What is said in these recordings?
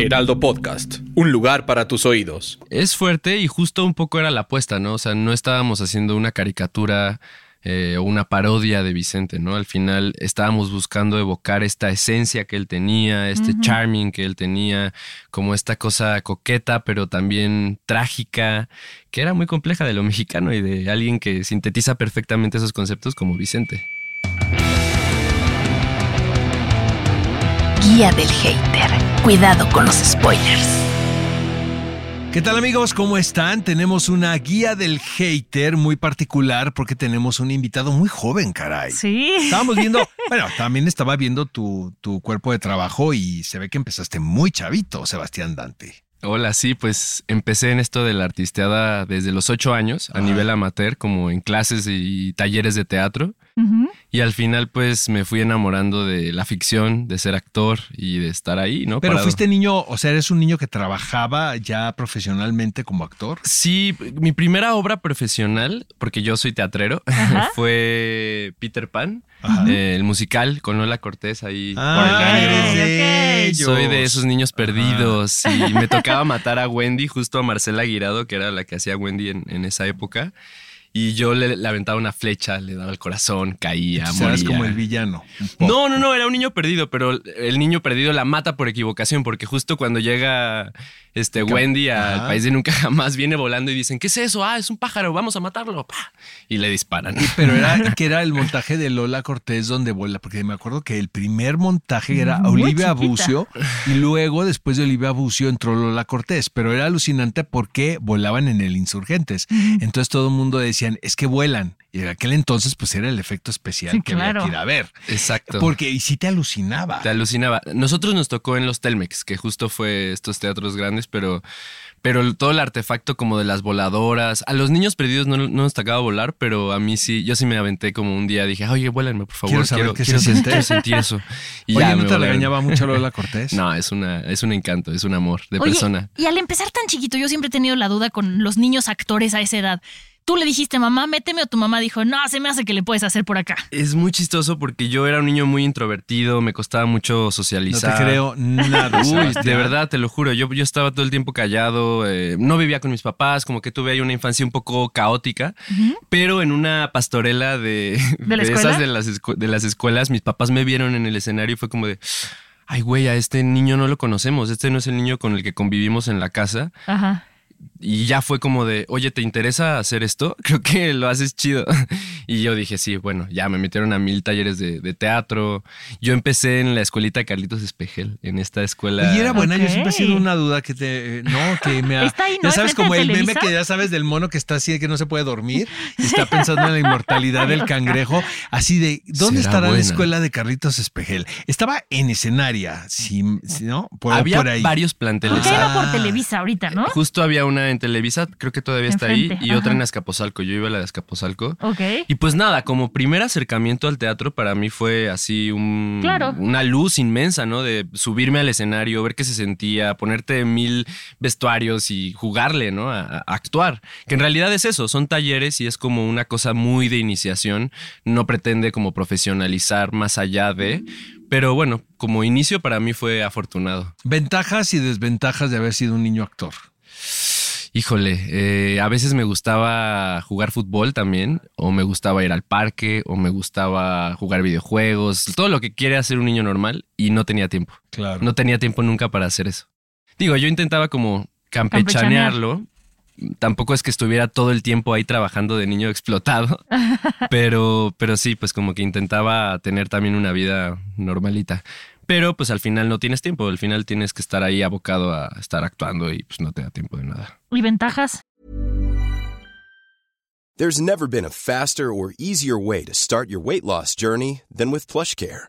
Heraldo Podcast, un lugar para tus oídos. Es fuerte y justo un poco era la apuesta, ¿no? O sea, no estábamos haciendo una caricatura eh, o una parodia de Vicente, ¿no? Al final estábamos buscando evocar esta esencia que él tenía, este charming que él tenía, como esta cosa coqueta, pero también trágica, que era muy compleja de lo mexicano y de alguien que sintetiza perfectamente esos conceptos como Vicente. Guía del hater. Cuidado con los spoilers. ¿Qué tal amigos? ¿Cómo están? Tenemos una guía del hater muy particular porque tenemos un invitado muy joven, caray. Sí. Estábamos viendo, bueno, también estaba viendo tu, tu cuerpo de trabajo y se ve que empezaste muy chavito, Sebastián Dante. Hola, sí, pues empecé en esto de la artisteada desde los ocho años a nivel amateur, como en clases y talleres de teatro. Y al final, pues me fui enamorando de la ficción, de ser actor y de estar ahí, ¿no? Pero Parado. fuiste niño, o sea, eres un niño que trabajaba ya profesionalmente como actor. Sí, mi primera obra profesional, porque yo soy teatrero, Ajá. fue Peter Pan, eh, el musical con Lola Cortés ahí por el Ah, eres de. Soy de esos niños perdidos y me tocaba matar a Wendy, justo a Marcela Guirado, que era la que hacía Wendy en, en esa época. Y yo le, le aventaba una flecha, le daba el corazón, caía, Entonces eras moría. como el villano. No, no, no, era un niño perdido, pero el niño perdido la mata por equivocación, porque justo cuando llega este Wendy al país de nunca jamás viene volando y dicen, ¿qué es eso? Ah, es un pájaro, vamos a matarlo. ¡Pah! Y le disparan. Pero era que era el montaje de Lola Cortés donde vuela, porque me acuerdo que el primer montaje era Muy Olivia chiquita. Bucio y luego después de Olivia Bucio entró Lola Cortés, pero era alucinante porque volaban en el Insurgentes. Entonces todo el mundo decían, es que vuelan. Y en aquel entonces pues era el efecto especial Sí, que había claro. que ir a ver. Exacto. Porque y sí te alucinaba. Te alucinaba. Nosotros nos tocó en los Telmex, que justo fue estos teatros grandes, pero, pero todo el artefacto como de las voladoras. A los niños perdidos no, no nos tocaba volar, pero a mí sí, yo sí me aventé como un día, dije, oye, vuélenme, por favor. Quiero saber qué se quiero siente". quiero sentir eso. Y Oye, ya ¿no me te volaron. regañaba mucho Lola Cortés? No, es una, es un encanto, es un amor de Oye, persona. y al empezar tan chiquito, yo siempre he tenido la duda con los niños actores a esa edad. Tú le dijiste, mamá, méteme, o tu mamá dijo, no, se me hace que le puedes hacer por acá. Es muy chistoso porque yo era un niño muy introvertido, me costaba mucho No socializar. te creo nada. Uy, de verdad, te lo juro. Yo, yo estaba todo el tiempo callado, eh, no vivía con mis papás, como que tuve ahí una infancia un poco caótica, pero en una pastorela de, ¿De la de escuela? esas de las, de las escuelas, mis papás me vieron en el escenario y fue como de, ay, güey, a este niño no lo conocemos, este no es el niño con el que convivimos en la casa. Ajá. Y ya fue como de, oye, ¿te interesa hacer esto? Creo que lo haces chido. Y yo dije, sí, bueno, ya me metieron a mil talleres de, de teatro. Yo empecé en la escuelita de Carlitos Espejel, en esta escuela. Y era buena, yo siempre he sido una duda que te. eh, No, que me ha. Está ahí, ¿no? Ya sabes, como el meme que ya sabes del mono que está así, que no se puede dormir y está pensando en la inmortalidad del cangrejo. Así de, ¿dónde Será estará la escuela de Carlitos Espejel? Estaba en escenaria, sí, ¿no? Por, Había por ahí. varios planteles. Porque Ah. uno por Televisa ahorita, ¿no? Justo había una en Televisa, creo que todavía está ahí, y otra en Azcapotzalco. Yo iba a la de Azcapotzalco. Ok. Y pues nada, como primer acercamiento al teatro para mí fue así un, Claro. una luz inmensa, ¿no? De subirme al escenario, ver qué se sentía, ponerte mil vestuarios y jugarle, ¿no? A, a actuar. Que en realidad es eso, son talleres y es como una cosa muy de iniciación. No pretende como profesionalizar más allá de... Pero bueno, como inicio para mí fue afortunado. Ventajas y desventajas de haber sido un niño actor. Híjole, eh, a veces me gustaba jugar fútbol también, o me gustaba ir al parque, o me gustaba jugar videojuegos, todo lo que quiere hacer un niño normal y no tenía tiempo. Claro. No tenía tiempo nunca para hacer eso. Digo, yo intentaba como campechanearlo. Tampoco es que estuviera todo el tiempo ahí trabajando de niño explotado, pero, pero sí, pues como que intentaba tener también una vida normalita. Pero pues al final no tienes tiempo, al final tienes que estar ahí abocado a estar actuando y pues no te da tiempo de nada. ¿Y ventajas? There's never been a faster or easier way to start your weight loss journey than with PlushCare.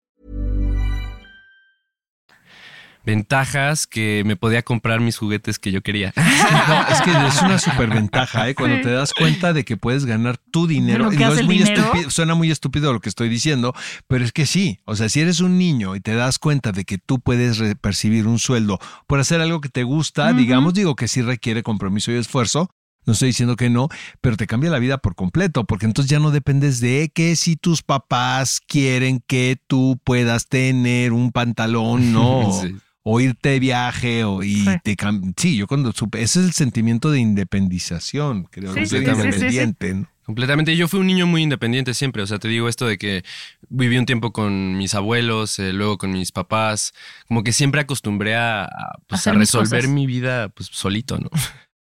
Ventajas que me podía comprar mis juguetes que yo quería. No, es que es una superventaja, ¿eh? Cuando Sí. te das cuenta de que puedes ganar tu dinero. Lo que Digo, hace es el muy dinero. estúpido, suena muy estúpido lo que estoy diciendo, pero es que sí. O sea, si eres un niño y te das cuenta de que tú puedes percibir un sueldo por hacer algo que te gusta, digamos, digo que sí requiere compromiso y esfuerzo. No estoy diciendo que no, pero te cambia la vida por completo, porque entonces ya no dependes de que si tus papás quieren que tú puedas tener un pantalón, no. Sí. O irte de viaje o y Sí. te cam- sí yo cuando supe ese es el sentimiento de independización creo Sí, que sí, ser sí, sí, sí, independiente ¿no? Completamente. Yo fui un niño muy independiente siempre. O sea, te digo esto de que viví un tiempo con mis abuelos, eh, luego con mis papás. Como que siempre acostumbré a, a, pues, a resolver mi vida pues, solito, ¿no?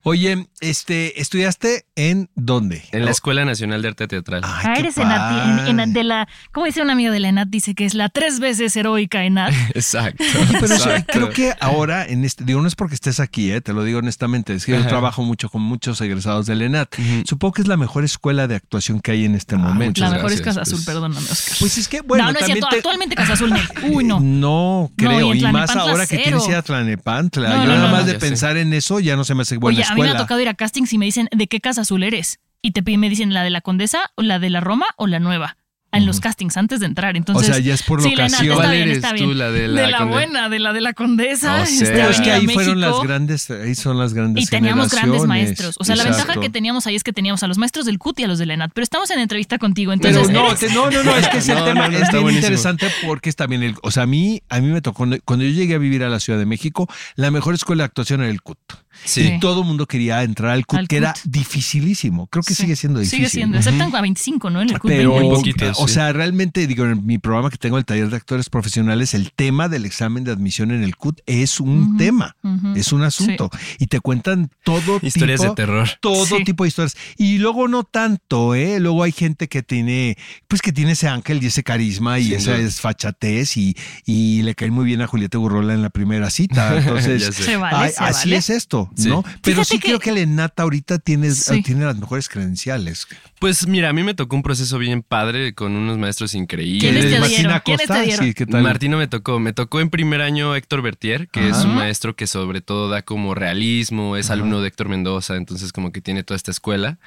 Oye este estudiaste en dónde En la Escuela Nacional de Arte Teatral. Ay, Ah, eres Enat, en- en- de la, como dice una amiga de la Enat, dice que es la tres veces heroica Enat. Exacto. Oye, pero eso, creo que ahora, en este, digo, no es porque estés aquí, eh, te lo digo honestamente, es que yo trabajo mucho con muchos egresados del ENAT. Ujú. Supongo que es la mejor escuela de actuación que hay en este Ah, momento. La mejor es Casa Azul, pues. perdóname, Oscar. Pues es que, bueno, no, no es cierto. te- Actualmente Casa Azul. Uy, no. No, creo. y más ahora que tienes ir a Tlalnepantla. No, Yo no, nada no, más no, de sé. pensar en eso ya no se me hace buena a mí me ha tocado ir a castings y me dicen, ¿de qué Casa Azul eres? Y te piden, me dicen, ¿la de la Condesa, o la de la Roma o la nueva? En los castings antes de entrar. Entonces, o sea, ya es por sí, la locación. está ¿Cuál bien, eres está tú, la de la Conde- buena, de la de la Condesa. Oh, este. Pero es que ahí fueron las grandes, ahí son las grandes Y teníamos grandes maestros. O sea, la ventaja que teníamos ahí es que teníamos a los maestros del CUT y a los de la ENAT. Pero estamos en entrevista contigo, entonces. Pero no, te- no, no, no, es que es el No, tema, no, no, es está bien buenísimo. interesante porque es también el, o sea, a mí, a mí me tocó, cuando yo llegué a vivir a la Ciudad de México, la mejor escuela de actuación era el CUT. Sí. Y todo el mundo quería entrar al CUT, Al que era dificilísimo. Creo que Sí, sigue siendo difícil. Sigue siendo, excepto a 25, ¿no? En el CUT. Pero, 20. Muy poquito, o sí. sea, realmente, digo, en mi programa que tengo, el taller de actores profesionales, el tema del examen de admisión en el CUT es un tema, es un asunto. Y te cuentan todo Historias tipo, de terror. todo Sí. tipo de historias. Y luego no tanto, ¿eh? Luego hay gente que tiene, pues que tiene ese ángel y ese carisma y esa duda. es fachatez y, y le cae muy bien a Julieta Gurrola en la primera cita. Entonces, Ya sé. Se vale, ay, se así vale. es esto, Sí. ¿no? Pero Fíjate sí que- creo que el ENATA ahorita tiene, Sí. tiene las mejores credenciales. Pues mira, a mí me tocó un proceso bien padre con unos maestros increíbles. ¿Quiénes te Martina dieron? ¿Quiénes te Costa? dieron? Sí, ¿qué tal? Martino me tocó. Me tocó en primer año Héctor Bertier, que es un maestro que sobre todo da como realismo, es Ajá. alumno de Héctor Mendoza, entonces como que tiene toda esta escuela.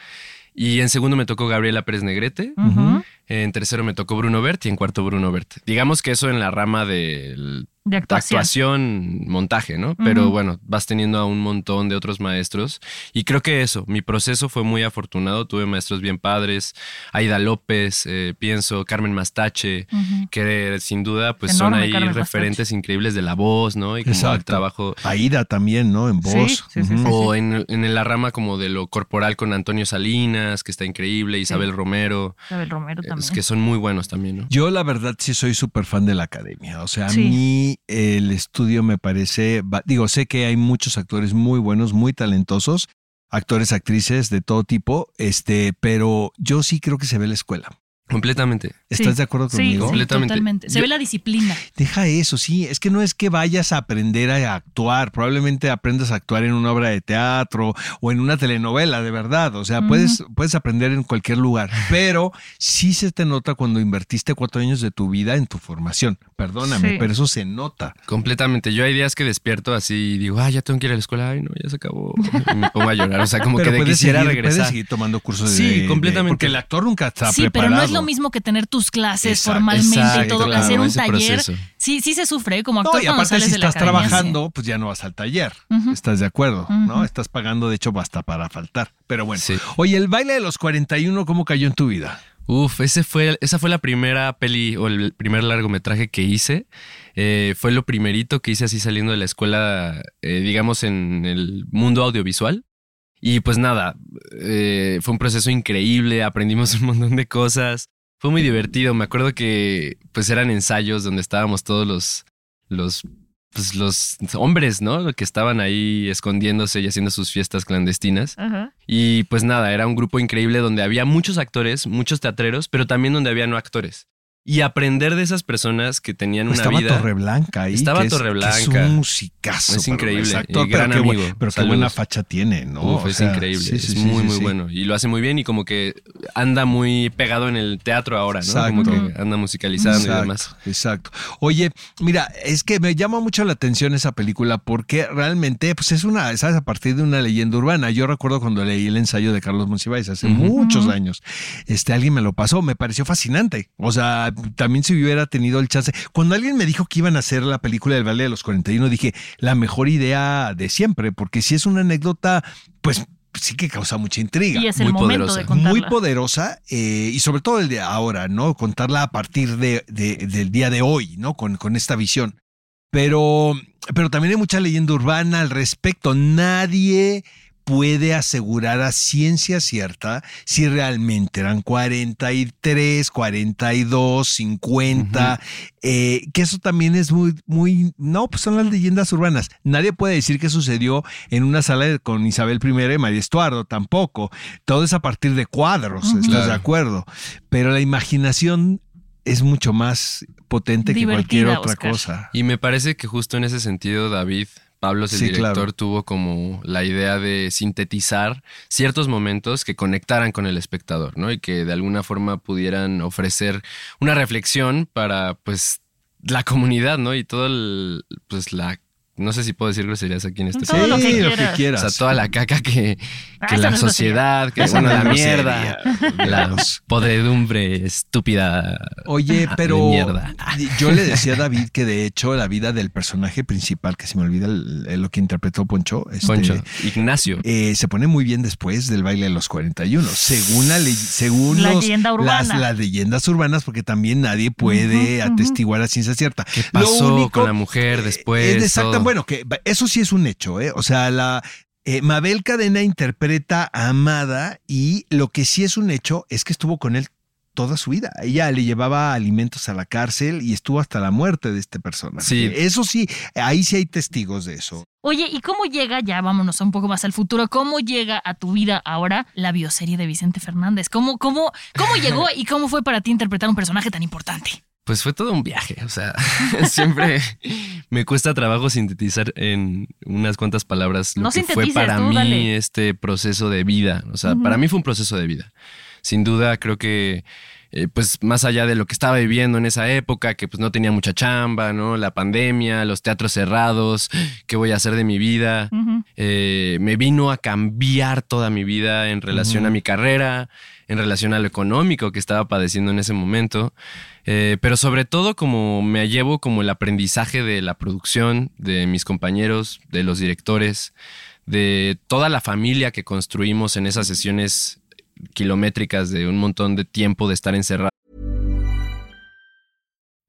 Y en segundo me tocó Gabriela Pérez Negrete. En tercero me tocó Bruno Bert y en cuarto Bruno Bert. Digamos que eso en la rama del De actuación. actuación, montaje, ¿no? Pero bueno, vas teniendo a un montón de otros maestros. Y creo que eso, mi proceso fue muy afortunado. Tuve maestros bien padres. Aida López, eh, pienso, Carmen Mastache, que sin duda pues son ahí Carmen referentes increíbles de la voz, ¿no? Y como el trabajo. Aida también, ¿no? En voz. sí, sí, Ujú. sí. O en, en la rama como de lo corporal con Antonio Salinas, que está increíble, Isabel Romero, Isabel Romero es también. que son muy buenos también, ¿no? Yo la verdad sí soy súper fan de la academia. O sea, a Sí. El estudio me parece, digo, sé que hay muchos actores muy buenos, muy talentosos, actores, actrices de todo tipo, este, pero yo sí creo que se ve la escuela. Completamente. ¿Estás Sí. de acuerdo conmigo? sí, Completamente. totalmente. Se Yo- ve la disciplina. Deja eso, sí. Es que no es que vayas a aprender a actuar. Probablemente aprendas a actuar en una obra de teatro o en una telenovela, de verdad. O sea, puedes, puedes aprender en cualquier lugar. Pero sí se te nota cuando invertiste cuatro años de tu vida en tu formación. Perdóname, Sí. pero eso se nota. Completamente. Yo hay días que despierto así y digo, ah, ya tengo que ir a la escuela. Ay, no, ya se acabó. Y me pongo a llorar. O sea, como pero que de quisiera seguir, regresar. puedes seguir tomando cursos de- Sí, de, completamente. porque el actor nunca está sí, preparado. pero no es lo mismo que tener tus clases Exacto, formalmente y todo, claro, hacer un taller. proceso. Sí, sí se sufre ¿eh? como No, actor y cuando aparte sales si de la estás academia, trabajando, pues ya no vas al taller. ¿Estás de acuerdo? ¿No? Estás pagando, de hecho, basta para faltar. Pero bueno. Sí. Oye, el baile de los 41, ¿cómo cayó en tu vida? Uf, ese fue, esa fue la primera peli o el primer largometraje que hice. Eh, fue lo primerito que hice así saliendo de la escuela, eh, digamos, en el mundo audiovisual. Y pues nada, eh, fue un proceso increíble, aprendimos un montón de cosas. Fue muy divertido. Me acuerdo que pues eran ensayos donde estábamos todos los, los, pues, los hombres, ¿no? Que estaban ahí escondiéndose y haciendo sus fiestas clandestinas. Y pues nada, era un grupo increíble donde había muchos actores, muchos teatreros, pero también donde había no actores. Y aprender de esas personas que tenían una Estaba vida. Torreblanca ahí. Estaba que es- que Torreblanca. Es un musicazo. Es increíble, es actor, gran pero qué amigo. Pero qué buena facha tiene, ¿no? Uf, O es increíble, sí, es muy, sí, muy bueno. Y lo hace muy bien y como que anda muy pegado en el teatro ahora, ¿no? Como que anda musicalizando y demás. Exacto. Oye, mira, es que me llama mucho la atención esa película porque realmente, pues es una, sabes, a partir de una leyenda urbana. Yo recuerdo cuando leí el ensayo de Carlos Monsiváis hace muchos años. Este, alguien me lo pasó, me pareció fascinante. O sea, también si hubiera tenido el chance. Cuando alguien me dijo que iban a hacer la película del Valle de los 41, dije, la mejor idea de siempre, porque si es una anécdota, pues sí que causa mucha intriga Y es el muy momento poderosa. de contarla. muy poderosa eh, y sobre todo el de ahora, ¿no? Contarla a partir de, de- del día de hoy, ¿no? Con, con esta visión. Pero, pero también hay mucha leyenda urbana al respecto. Nadie puede asegurar a ciencia cierta si realmente eran 43, 42, 50, eh, que eso también es muy, muy, no, pues son las leyendas urbanas. Nadie puede decir que sucedió en una sala con Isabel I y María Estuardo, tampoco. Todo es a partir de cuadros. ¿estás Claro. de acuerdo? Pero la imaginación es mucho más potente que cualquier otra Oscar. cosa. Y me parece que justo en ese sentido, David Pablos, el Sí, director, claro. tuvo como la idea de sintetizar ciertos momentos que conectaran con el espectador, ¿no? Y que de alguna forma pudieran ofrecer una reflexión para, pues, la comunidad, ¿no? Y todo el, pues, la, no sé si puedo decir groserías aquí en este Todo lo que Sí, lo que quieras. O sea, toda la caca que, Ah, que la no sociedad, que bueno, la mierda, la podredumbre estúpida. Oye, de pero mierda. yo le decía a David que de hecho la vida del personaje principal, que se me olvida el- el- lo que interpretó Poncho, este, Poncho, Ignacio. eh, se pone muy bien después del baile de los 41, según la ley- según La los- leyenda urbana. Las, las leyendas urbanas, porque también nadie puede atestiguar a ciencia cierta. ¿Qué pasó con la mujer después? eh, exacto, Bueno, que eso sí es un hecho, ¿eh? O sea, la eh, Mabel Cadena interpreta a Amada y lo que sí es un hecho es que estuvo con él toda su vida. Ella le llevaba alimentos a la cárcel y estuvo hasta la muerte de este personaje. Sí. Eso sí, ahí sí hay testigos de eso. Oye, ¿y cómo llega, ya vámonos un poco más al futuro, cómo llega a tu vida ahora la bioserie de Vicente Fernández? ¿Cómo, cómo, cómo llegó y cómo fue para ti interpretar un personaje tan importante? Pues fue todo un viaje, o sea, siempre me cuesta trabajo sintetizar en unas cuantas palabras lo No que fue para tú, mí dale. este proceso de vida. O sea, para mí fue un proceso de vida. Sin duda, creo que, eh, pues más allá de lo que estaba viviendo en esa época, que pues no tenía mucha chamba, ¿no? La pandemia, los teatros cerrados, ¿qué voy a hacer de mi vida? Eh, me vino a cambiar toda mi vida en relación a mi carrera, en relación a lo económico que estaba padeciendo en ese momento, Eh, pero sobre todo como me llevo como el aprendizaje de la producción, de mis compañeros, de los directores, de toda la familia que construimos en esas sesiones kilométricas de un montón de tiempo de estar encerrado.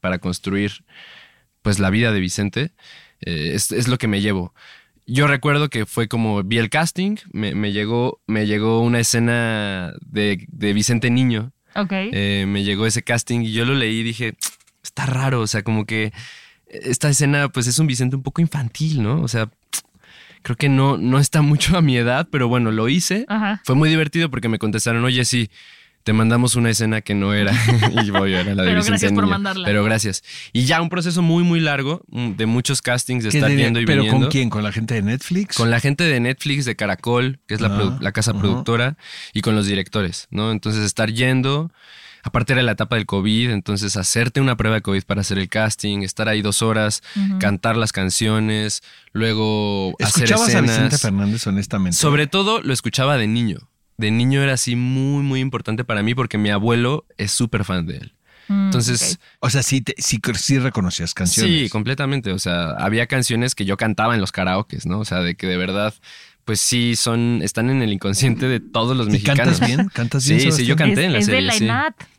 Para construir pues la vida de Vicente, eh, es, es lo que me llevo. Yo recuerdo que fue como vi el casting, me, me llegó, me llegó una escena de, de Vicente Niño, Ok. eh, me llegó ese casting y yo lo leí y dije, está raro, o sea, como que esta escena pues es un Vicente un poco infantil, ¿no? O sea, creo que no, no está mucho a mi edad, pero bueno, lo hice. Ajá. Fue muy divertido porque me contestaron, oye, sí, te mandamos una escena que no era. y voy, era la de Pero Vicente gracias por Niño. mandarla. Pero gracias. Y ya un proceso muy, muy largo mm, de muchos castings, de ¿Qué estar diría? yendo y ¿Pero viniendo. con quién? ¿Con la gente de Netflix? Con la gente de Netflix, de Caracol, que es la, Ah, produ- la casa productora, y con los directores, ¿no? Entonces estar yendo aparte era la etapa del COVID, entonces hacerte una prueba de COVID para hacer el casting, estar ahí dos horas, cantar las canciones, luego hacer ¿Escuchabas a. Vicente Fernández, honestamente? Sobre todo lo escuchaba de niño. De niño era así muy, muy importante para mí porque mi abuelo es súper fan de él. Mm, Entonces, O sea, sí, te- sí, sí reconocías canciones. sí, completamente. O sea, había canciones que yo cantaba en los karaokes, ¿no? O sea, de que de verdad, pues sí, son, están en el inconsciente de todos los ¿Y mexicanos. cantas bien? ¿Cantas bien, Sí, sí, yo canté Es- en la es de serie. la sí.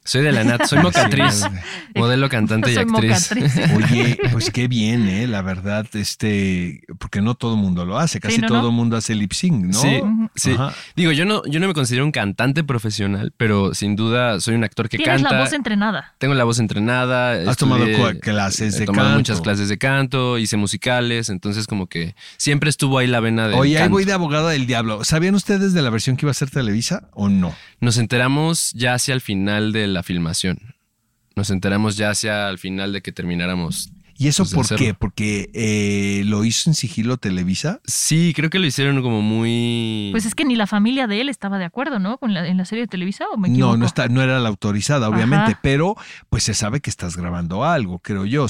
Soy de la ENAT, soy mocatriz, Sí, modelo cantante y actriz. mocatriz. Oye, pues qué bien, ¿eh? La verdad, este, porque no todo el mundo lo hace, casi Sí, no, todo no. mundo hace lip sync, ¿no? Sí, sí. Ajá. Digo, yo no, yo no me considero un cantante profesional, pero sin duda soy un actor que Tienes canta. la voz entrenada. Tengo la voz entrenada. Has tomado estudié- cua- clases de he tomado canto. muchas clases de canto, hice musicales, entonces como que siempre estuvo ahí la vena de. Oye, ahí voy de abogado del diablo. ¿Sabían ustedes de la versión que iba a ser Televisa o no? Nos enteramos ya hacia el final de la filmación. Nos enteramos ya hacia el final de que termináramos. ¿Y eso Pues por qué? ¿Porque eh, lo hizo en sigilo Televisa? Sí, creo que lo hicieron como muy. Pues es que ni la familia de él estaba de acuerdo, ¿no? Con la, en la serie de Televisa, ¿o me equivoco? No, no, está, no era la autorizada, obviamente, Ajá. pero pues se sabe que estás grabando algo, creo yo.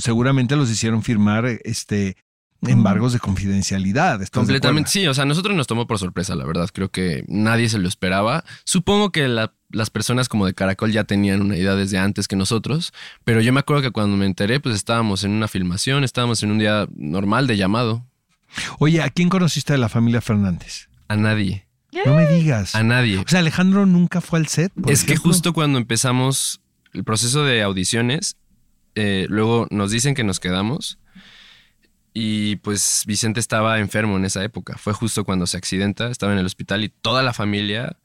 Seguramente los hicieron firmar este embargos de confidencialidad. ¿estás de Completamente, sí, o sea, a nosotros nos tomó por sorpresa, la verdad. Creo que nadie se lo esperaba. Supongo que la- las personas como de Caracol ya tenían una idea desde antes que nosotros, pero yo me acuerdo que cuando me enteré, pues estábamos en una filmación, estábamos en un día normal de llamado. Oye, ¿a quién conociste de la familia Fernández? A nadie, No me digas. a nadie. O sea, Alejandro nunca fue al set. por Es que justo cuando empezamos el proceso de audiciones, eh, luego nos dicen que nos quedamos y pues Vicente estaba enfermo en esa época. Fue justo cuando se accidenta, estaba en el hospital y toda la familia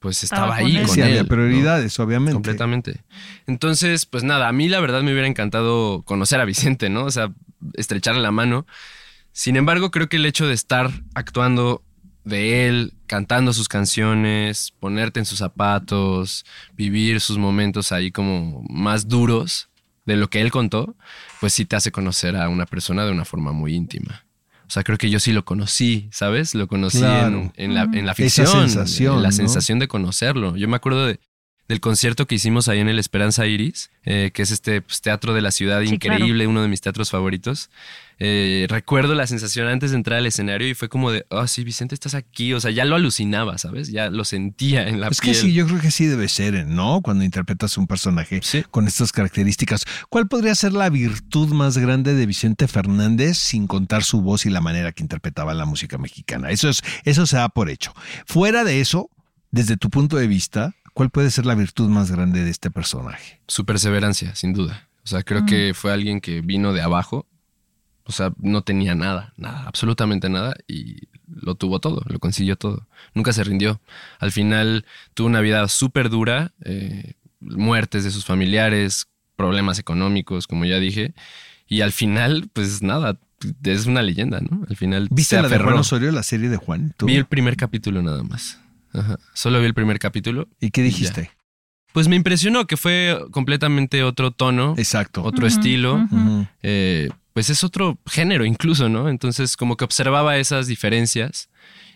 pues Estaba estaba, con ahí él. con Sí, él. había ¿no? prioridades, obviamente. Completamente. Entonces, pues nada, a mí la verdad me hubiera encantado conocer a Vicente, ¿no? O sea, estrecharle la mano. Sin embargo, creo que el hecho de estar actuando de él, cantando sus canciones, ponerte en sus zapatos, vivir sus momentos ahí como más duros de lo que él contó, pues sí te hace conocer a una persona de una forma muy íntima. O sea, creo que yo sí lo conocí, ¿sabes? Lo conocí Claro. en, en la, en la Esa ficción. sensación, en la ¿no? sensación de conocerlo. Yo me acuerdo de, del concierto que hicimos ahí en el Esperanza Iris, eh, que es este pues, teatro de la ciudad Sí, increíble, uno de mis teatros favoritos. Eh, recuerdo la sensación antes de entrar al escenario y fue como de, oh, sí, Vicente, estás aquí. O sea, ya lo alucinaba, ¿sabes? Ya lo sentía en la Es piel. que sí, yo creo que sí debe ser, ¿no? Cuando interpretas un personaje Sí. con estas características. ¿Cuál podría ser la virtud más grande de Vicente Fernández sin contar su voz y la manera que interpretaba la música mexicana? Eso es, eso se da por hecho. Fuera de eso, desde tu punto de vista, ¿cuál puede ser la virtud más grande de este personaje? Su perseverancia, sin duda. O sea, creo que fue alguien que vino de abajo. O sea, no tenía nada, nada, absolutamente nada. Y lo tuvo todo, lo consiguió todo. Nunca se rindió. Al final tuvo una vida súper dura, eh, muertes de sus familiares, problemas económicos, como ya dije. Y al final, pues nada, es una leyenda, ¿no? Al final ¿Viste se la de. Juan Osorio, la serie de Juan? ¿Tú? Vi el primer capítulo nada más. Ajá. Solo vi el primer capítulo. ¿Y qué dijiste? Pues me impresionó que fue completamente otro tono, Exacto. otro estilo. eh, pues es otro género incluso, ¿no? Entonces como que observaba esas diferencias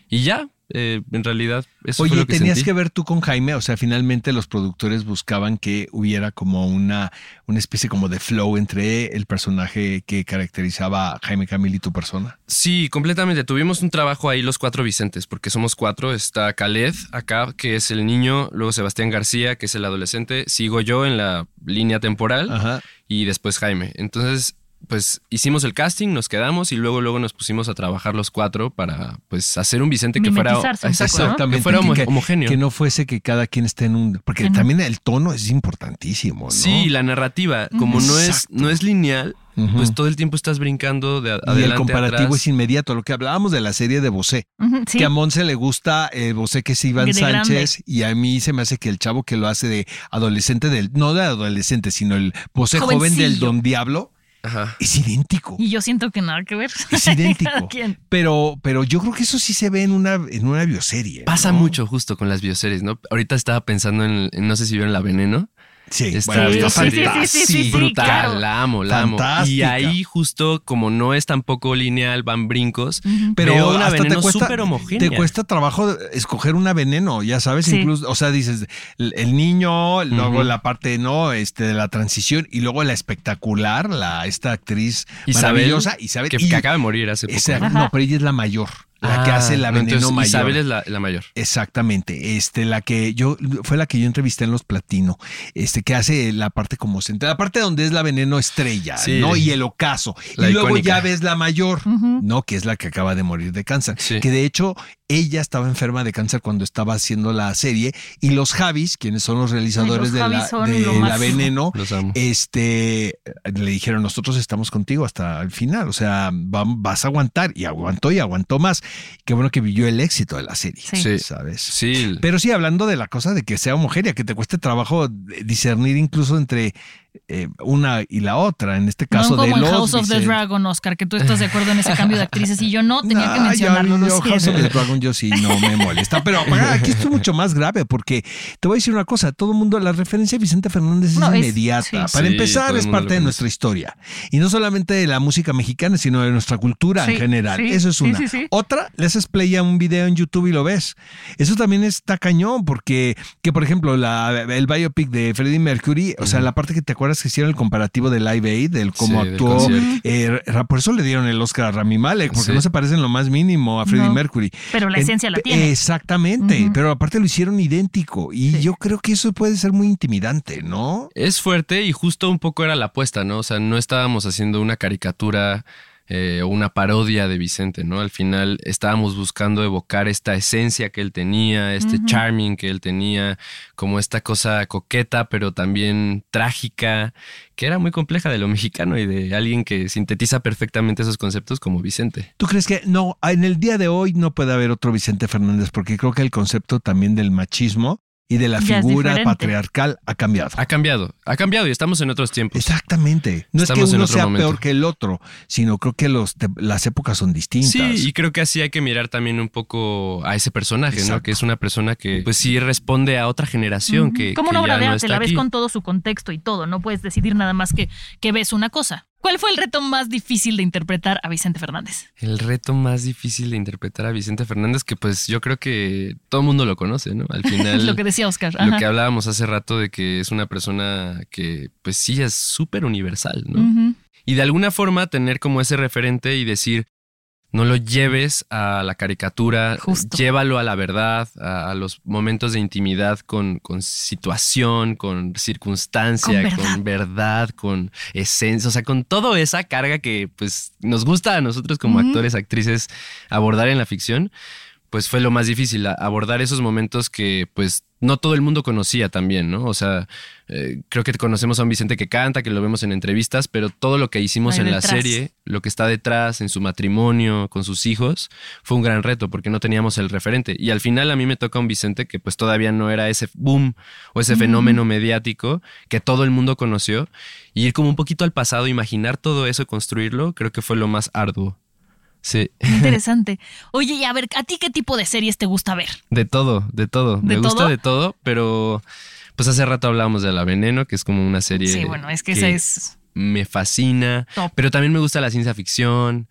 y ya, eh, en realidad, eso fue Oye, lo que tenías sentí. que ver tú con Jaime, o sea, finalmente los productores buscaban que hubiera como una, una especie como de flow entre el personaje que caracterizaba a Jaime Camil y tu persona. Sí, completamente. Tuvimos un trabajo ahí los cuatro Vicentes, porque somos cuatro. Está Khaled acá, que es el niño, luego Sebastián García, que es el adolescente, sigo yo en la línea temporal Ajá. y después Jaime. Entonces, pues hicimos el casting, nos quedamos y luego luego nos pusimos a trabajar los cuatro para pues hacer un Vicente que fuera. Exactamente. que fuera homo- que, homogéneo. que no fuese que cada quien esté en un. Porque también el tono es importantísimo, ¿no? Sí, la narrativa, como no es, no es lineal, pues todo el tiempo estás brincando de a- y adelante el comparativo atrás. es inmediato. Lo que hablábamos de la serie de Bosé. Sí. Que a Monse le gusta el Bosé que es Iván De Sánchez y a mí se me hace que el chavo que lo hace de adolescente del, no de adolescente, sino el Bosé joven del. Don Diablo Ajá. es idéntico. Y yo siento que nada que ver. Es idéntico. Pero, pero yo creo que eso sí se ve en una, en una bioserie. Pasa ¿no? mucho justo con las bioseries, ¿no? Ahorita estaba pensando en, en- no sé si vieron La Veneno, Sí, Esta bueno, Sí, está sí, sí, sí, fantástica. sí, sí, sí, brutal, claro. la amo, la amo. Y ahí justo como no es tampoco lineal, van brincos, Pero veo una hasta te veneno cuesta, súper homogénea. te cuesta trabajo escoger una veneno, ya sabes, Sí. incluso, o sea, dices, el, el niño, luego la parte, ¿no? Este, de la transición y luego la espectacular, la, esta actriz Isabel, maravillosa, Isabel. que, y- que acaba de morir hace poco. esa- no, pero ella es la mayor, la que Ah, hace la no, veneno entonces mayor. Isabel es la, la mayor. Exactamente, este, la que yo, fue la que yo entrevisté en Los Platino, este, que hace la parte como central, la parte donde es la veneno estrella, Sí. ¿no? Y el ocaso. La y luego icónica. ya ves la mayor. ¿no? Que es la que acaba de morir de cáncer. Sí. Que de hecho, ella estaba enferma de cáncer cuando estaba haciendo la serie, y los Javis, quienes son los realizadores Ay, los de, la, son de lo la veneno, Los amo. este, le dijeron, nosotros estamos contigo hasta el final, o sea, vas a aguantar, y aguantó y aguantó más. Qué bueno que vivió el éxito de la serie, Sí. ¿sabes? Sí, Pero sí, hablando de la cosa de que sea homogénea, que te cueste trabajo discernir incluso entre eh, una y la otra, en este caso no de como en los House of the. Dragon, Oscar, que tú estás de acuerdo en ese cambio de actrices y yo no, tenía que mencionarlo, yo- yo House of the Dragon yo sí no me molesta. Pero aquí esto es mucho más grave porque te voy a decir una cosa, todo el mundo, la referencia a Vicente Fernández No, es es- inmediata. sí. Para Sí, empezar, es parte de nuestra historia. Y no solamente de la música mexicana, sino de nuestra cultura Sí, en general. sí, Eso es una. sí, sí. Otra, le haces play a un video en YouTube y lo ves. Eso también está cañón porque, que por ejemplo, la, el biopic de Freddie Mercury, o sea, la parte que te acuerdas que hicieron el comparativo de Live Aid, del cómo Sí, actuó, eh, por eso le dieron el Oscar a Rami Malek, porque Sí. no se parece en lo más mínimo a Freddie No, Mercury. pero la En- esencia la tiene. Exactamente, pero aparte lo hicieron idéntico y Sí. yo creo que eso puede ser muy intimidante, ¿no? Es fuerte y justo un poco era la apuesta, ¿no? O sea, no estábamos haciendo una caricatura eh, o una parodia de Vicente, ¿no? Al final estábamos buscando evocar esta esencia que él tenía, este charming que él tenía, como esta cosa coqueta, pero también trágica, que era muy compleja de lo mexicano y de alguien que sintetiza perfectamente esos conceptos como Vicente. ¿Tú crees que no, en el día de hoy no puede haber otro Vicente Fernández? Porque creo que el concepto también del machismo y de la Ya figura patriarcal ha cambiado. Ha cambiado, ha cambiado y estamos en otros tiempos. Exactamente. No Estamos es que uno sea momento. peor que el otro, sino creo que los, te- las épocas son distintas. Sí, y creo que así hay que mirar también un poco a ese personaje, ¿no? Que es una persona que, pues sí, responde a otra generación que. Como que una obra ya de arte, la ves aquí. con todo su contexto y todo, no puedes decidir nada más que, que ves una cosa. ¿Cuál fue el reto más difícil de interpretar a Vicente Fernández? El reto más difícil de interpretar a Vicente Fernández, que pues yo creo que todo el mundo lo conoce, ¿no? Al final. Lo que decía Oscar. lo que hablábamos hace rato de que es una persona que, pues sí, es súper universal, ¿no? Y de alguna forma tener como ese referente y decir, no lo lleves a la caricatura, Justo. llévalo a la verdad, a, a los momentos de intimidad con, con situación, con circunstancia, Con verdad. con verdad, con esencia, o sea, con toda esa carga que pues nos gusta a nosotros como actores, actrices abordar en la ficción. Pues fue lo más difícil, abordar esos momentos que pues no todo el mundo conocía también, ¿no? O sea, eh, creo que conocemos a un Vicente que canta, que lo vemos en entrevistas, pero todo lo que hicimos Ahí en la serie, lo que está detrás, en su matrimonio, con sus hijos, fue un gran reto porque no teníamos el referente. Y al final a mí me toca un Vicente que pues todavía no era ese boom o ese fenómeno mediático que todo el mundo conoció. Y ir como un poquito al pasado, imaginar todo eso, construirlo, creo que fue lo más arduo. Sí, Interesante. Oye, y a ver, ¿a ti qué tipo de series te gusta ver? de todo, de todo. ¿De me gusta de todo, pero pues hace rato hablábamos de La Veneno, que es como una serie Sí, bueno, es que, esa es me fascina, top. pero también me gusta la ciencia ficción.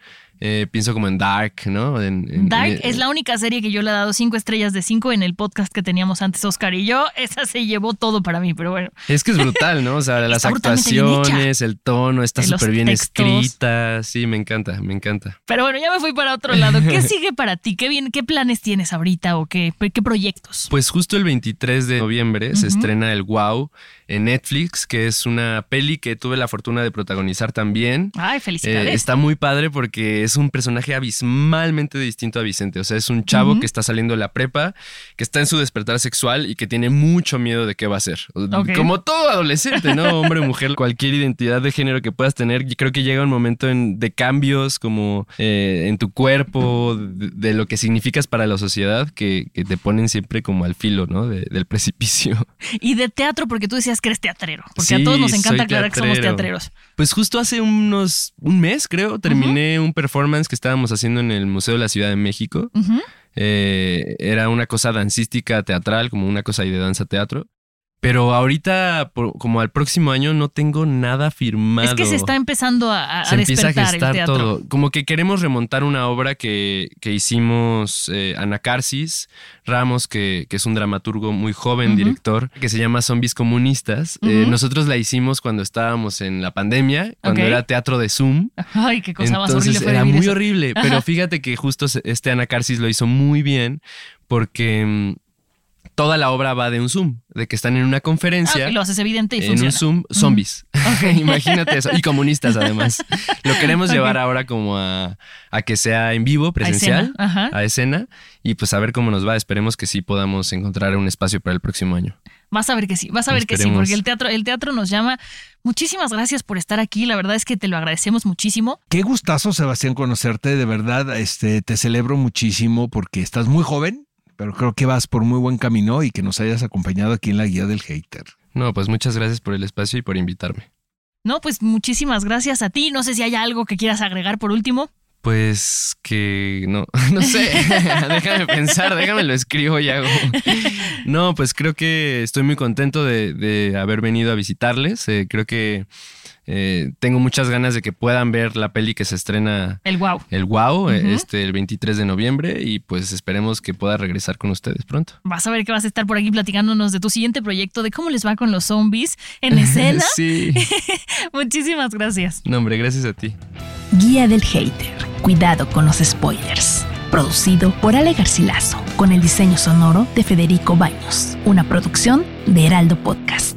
Eh, pienso como en Dark, ¿no? En- en- Dark en- es la única serie que yo le he dado cinco estrellas de cinco en el podcast que teníamos antes, Oscar y yo. Esa se llevó todo para mí, pero bueno. Es que es brutal, ¿no? O sea, las actuaciones, el tono, está súper bien textos. escrita. Sí, me encanta, me encanta. Pero bueno, ya me fui para otro lado. ¿Qué sigue para ti? ¿Qué, bien, qué planes tienes ahorita o qué, qué proyectos? Pues justo el 23 de noviembre se estrena el Wow en Netflix, que es una peli que tuve la fortuna de protagonizar también. Ay, Eh, felicidades. está muy padre porque es un personaje abismalmente distinto a Vicente. O sea, es un chavo que está saliendo de la prepa, que está en su despertar sexual y que tiene mucho miedo de qué va a ser. Como todo adolescente, ¿no? Hombre mujer, cualquier identidad de género que puedas tener. Yo creo que llega un momento en- de cambios como eh, en tu cuerpo, de, de lo que significas para la sociedad, que, que te ponen siempre como al filo, ¿no? De- del precipicio. Y de teatro, porque tú decías que eres teatrero. Porque a todos nos encanta aclarar que somos teatrero. teatreros. Pues justo hace unos, un mes, creo, terminé un performance que estábamos haciendo en el Museo de la Ciudad de México. Eh, era una cosa dancística teatral, como una cosa ahí de danza teatro. Pero ahorita, por- como al próximo año, no tengo nada firmado. Es que se está empezando a, a se empieza a despertar el teatro. todo. Como que queremos remontar una obra que, que hicimos eh, Anacarsis Ramos, que, que es un dramaturgo muy joven, director, que se llama Zombies Comunistas. Eh, nosotros la hicimos cuando estábamos en la pandemia, cuando era teatro de Zoom. Ay, qué cosa más Entonces horrible fue era muy eso. horrible, pero fíjate que justo este Anacarsis lo hizo muy bien porque mm, toda la obra va de un Zoom, de que están en una conferencia. Ah, lo haces evidente y en funciona. un Zoom, zombies. Ok. Imagínate eso. Y comunistas, además. Lo queremos llevar ahora como a, a que sea en vivo, presencial, escena, ajá. a escena, y pues a ver cómo nos va. Esperemos que sí podamos encontrar un espacio para el próximo año. Vas a ver que sí, vas a ver que sí, porque el teatro, el teatro nos llama. Muchísimas gracias por estar aquí. La verdad es que te lo agradecemos muchísimo. Qué gustazo, Sebastián, conocerte. De verdad, este, te celebro muchísimo porque estás muy joven, pero creo que vas por muy buen camino y que nos hayas acompañado aquí en la guía del hater. No, pues muchas gracias por el espacio y por invitarme. No, pues muchísimas gracias a ti. No sé si hay algo que quieras agregar por último. Pues que no, no sé, déjame pensar, déjame lo escribo y hago. No, pues creo que estoy muy contento de, de haber venido a visitarles. Eh, creo que eh, tengo muchas ganas de que puedan ver la peli que se estrena El wow. el Wow Ujú. este, el 23 de noviembre y pues esperemos que pueda regresar con ustedes pronto. Vas a ver que vas a estar por aquí platicándonos de tu siguiente proyecto, de cómo les va con los zombies en escena. sí. Muchísimas gracias. No, hombre, gracias a ti. Guía del Hater. Cuidado con los spoilers. Producido por Ale Garcilaso, con el diseño sonoro de Federico Baños. Una producción de Heraldo Podcast.